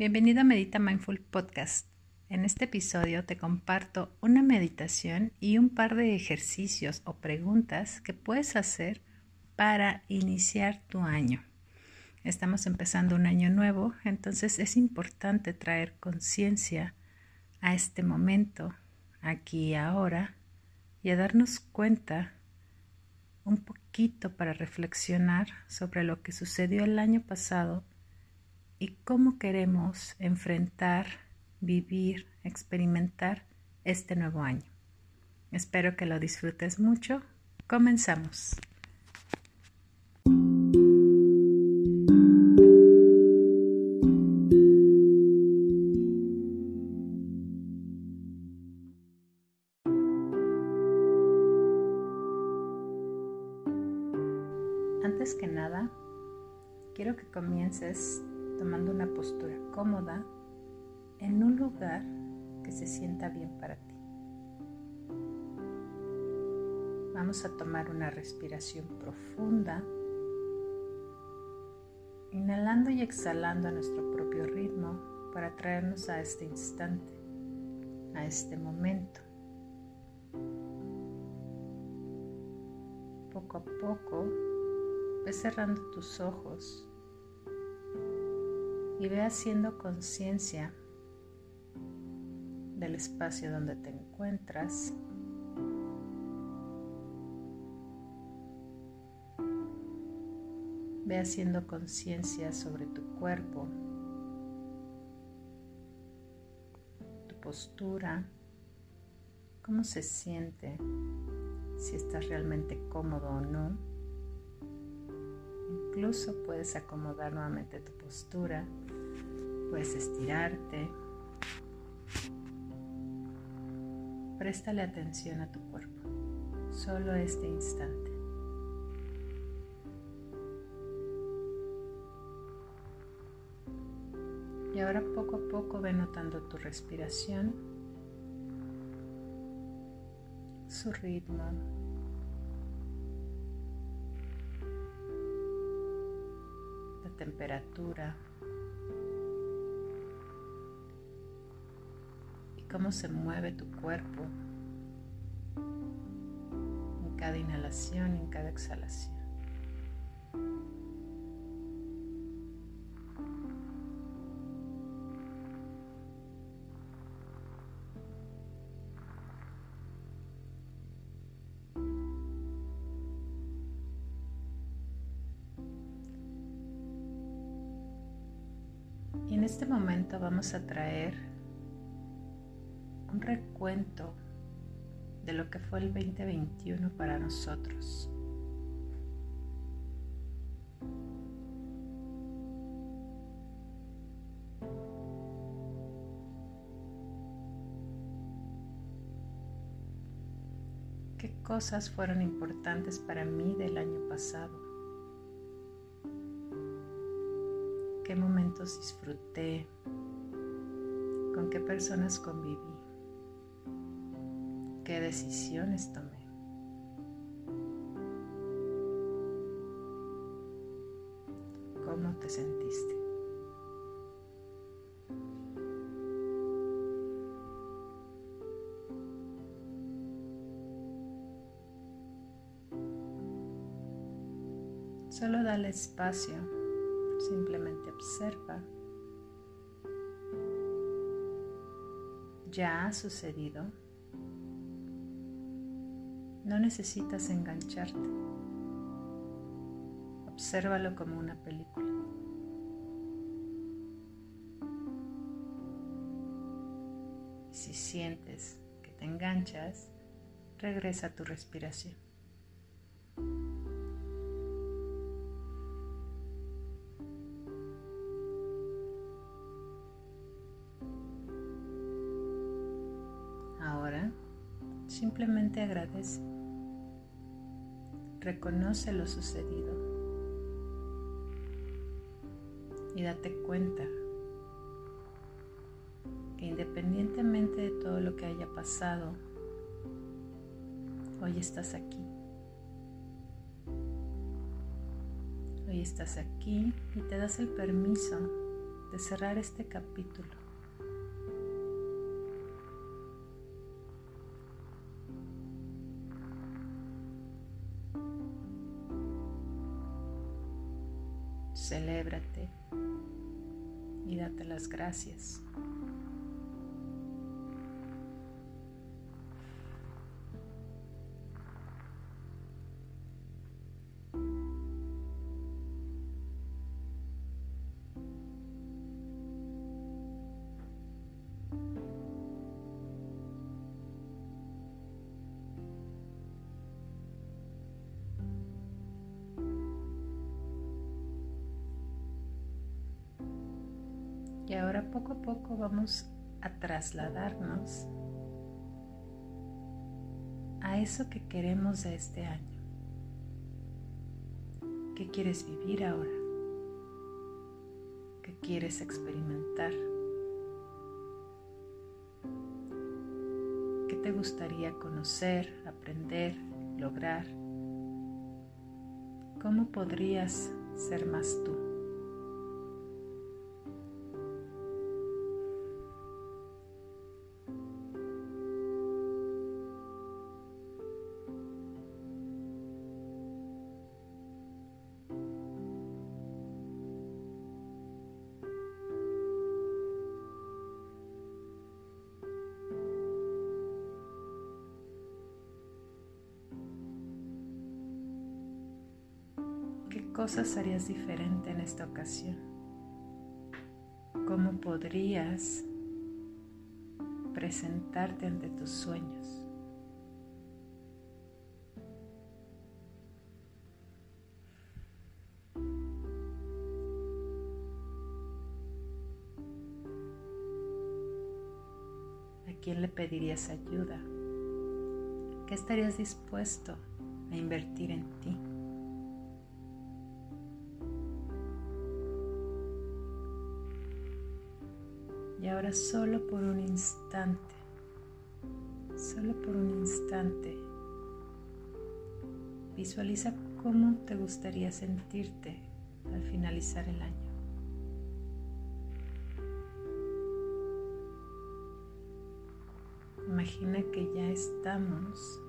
Bienvenido a Medita Mindful Podcast. En este episodio te comparto una meditación y un par de ejercicios o preguntas que puedes hacer para iniciar tu año. Estamos empezando un año nuevo, entonces es importante traer conciencia a este momento, aquí y ahora, y a darnos cuenta un poquito para reflexionar sobre lo que sucedió el año pasado y cómo queremos enfrentar, vivir, experimentar este nuevo año. Espero que lo disfrutes mucho. Comenzamos. Antes que nada, quiero que comiences tomando una postura cómoda en un lugar que se sienta bien para ti. Vamos a tomar una respiración profunda, inhalando y exhalando a nuestro propio ritmo para traernos a este instante, a este momento. Poco a poco, ve cerrando tus ojos y ve haciendo conciencia del espacio donde te encuentras. Ve haciendo conciencia sobre tu cuerpo, tu postura, cómo se siente, si estás realmente cómodo o no. Incluso puedes acomodar nuevamente tu postura Puedes estirarte. Préstale atención a tu cuerpo, solo este instante. Y ahora poco a poco ve notando tu respiración, su ritmo, la temperatura. Cómo se mueve tu cuerpo en cada inhalación en cada exhalación. Y en este momento vamos a traer recuento de lo que fue el 2021 para nosotros. ¿Qué cosas fueron importantes para mí del año pasado? ¿Qué momentos disfruté? ¿Con qué personas conviví? Qué decisiones tomé. ¿Cómo te sentiste? Solo dale espacio, simplemente observa. Ya ha sucedido. No necesitas engancharte. Obsérvalo como una película. Si sientes que te enganchas, regresa a tu respiración. Ahora simplemente agradece. Reconoce lo sucedido y date cuenta que independientemente de todo lo que haya pasado, hoy estás aquí. Hoy estás aquí y te das el permiso de cerrar este capítulo. Gracias. Poco a poco vamos a trasladarnos a eso que queremos de este año. ¿Qué quieres vivir ahora? ¿Qué quieres experimentar? ¿Qué te gustaría conocer, aprender, lograr? ¿Cómo podrías ser más tú? Cosas harías diferente en esta ocasión? ¿Cómo podrías presentarte ante tus sueños? ¿A quién le pedirías ayuda? ¿Qué estarías dispuesto a invertir en ti? Ahora solo por un instante, solo por un instante, visualiza cómo te gustaría sentirte al finalizar el año. Imagina que ya estamos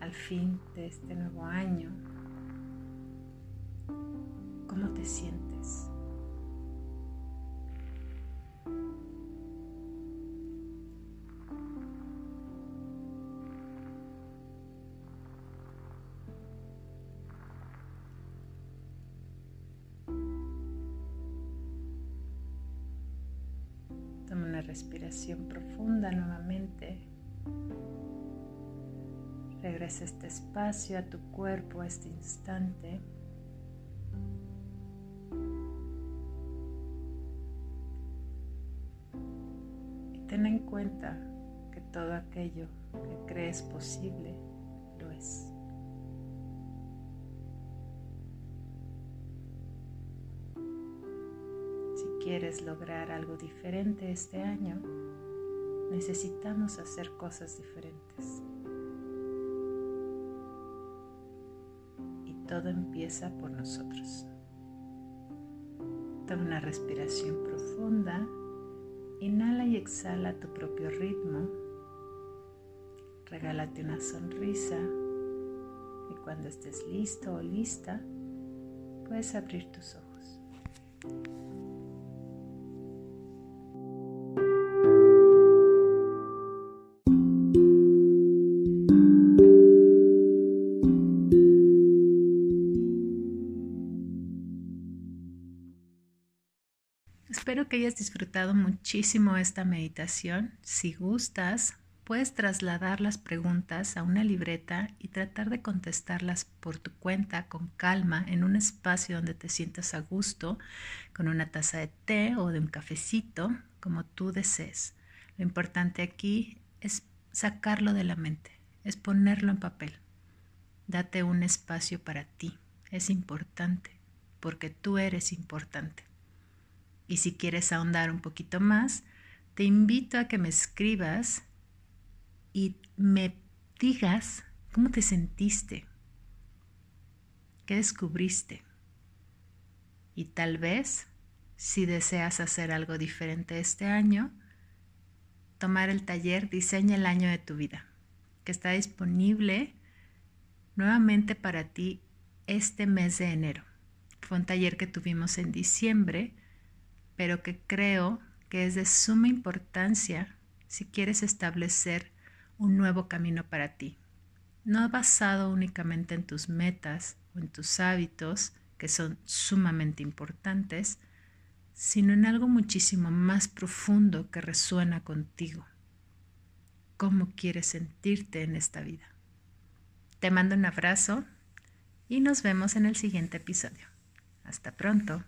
al fin de este nuevo año. ¿Cómo te sientes? Respiración profunda nuevamente. Regresa este espacio a tu cuerpo, a este instante. Y ten en cuenta que todo aquello que crees posible lo es. Quieres lograr algo diferente este año, necesitamos hacer cosas diferentes. Y todo empieza por nosotros. Toma una respiración profunda, inhala y exhala a tu propio ritmo, regálate una sonrisa y cuando estés listo o lista, puedes abrir tus ojos. Que hayas disfrutado muchísimo esta meditación. Si gustas, puedes trasladar las preguntas a una libreta y tratar de contestarlas por tu cuenta con calma en un espacio donde te sientas a gusto, con una taza de té o de un cafecito, como tú desees. Lo importante aquí es sacarlo de la mente, es ponerlo en papel. Date un espacio para ti. Es importante porque tú eres importante. Y si quieres ahondar un poquito más, te invito a que me escribas y me digas cómo te sentiste, qué descubriste. Y tal vez si deseas hacer algo diferente este año, tomar el taller Diseña el año de tu vida, que está disponible nuevamente para ti este mes de enero. Fue un taller que tuvimos en diciembre, pero que creo que es de suma importancia si quieres establecer un nuevo camino para ti. No basado únicamente en tus metas o en tus hábitos, que son sumamente importantes, sino en algo muchísimo más profundo que resuena contigo. ¿Cómo quieres sentirte en esta vida? Te mando un abrazo y nos vemos en el siguiente episodio. Hasta pronto.